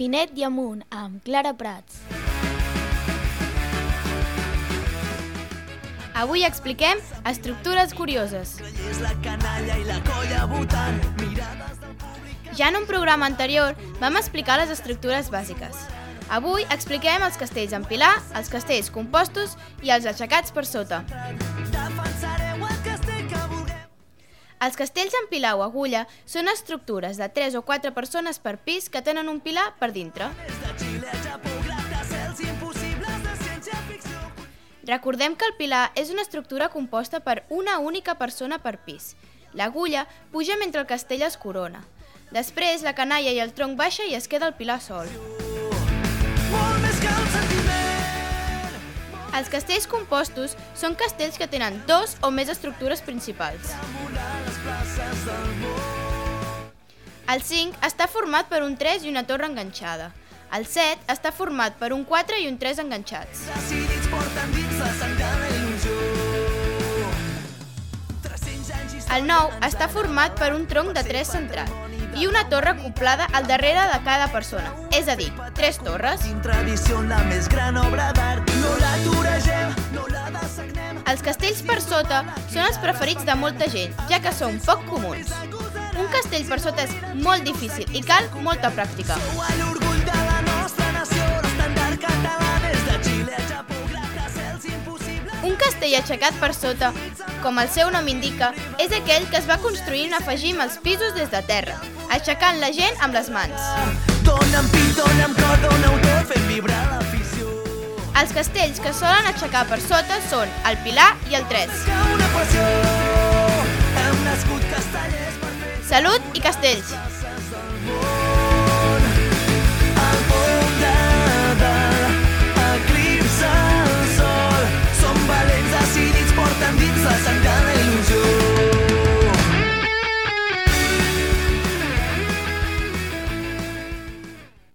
Finet i amunt, amb Clara Prats. Avui expliquem estructures curioses. Ja en un programa anterior vam explicar les estructures bàsiques. Avui expliquem els castells en pilar, els castells compostos i els aixecats per sota. Els castells en pilar o agulla són estructures de 3 o 4 persones per pis que tenen un pilar per dintre. Recordem que el pilar és una estructura composta per una única persona per pis. L'agulla puja mentre el castell es corona. Després, la canalla i el tronc baixa i es queda el pilar sol. Els castells compostos són castells que tenen dos o més estructures principals. El 5 està format per un 3 i una torre enganxada. El 7 està format per un 4 i un 3 enganxats. El 9 està format per un tronc de 3 central i una torre acoplada al darrere de cada persona, és a dir, tres torres. tradició la més gran obra d'art, no l'aturegem, no la. Els castells per sota són els preferits de molta gent, ja que són poc comuns. Un castell per sota és molt difícil i cal molta pràctica. Un castell aixecat per sota, com el seu nom indica, és aquell que es va construint afegim els pisos des de terra, aixecant la gent amb les mans. Dóna'm pit, dóna'm cor, Els castells que solen aixecar per sota són el Pilar i el 3. Que una passió, hem nascut castellers per fer Salut i castells!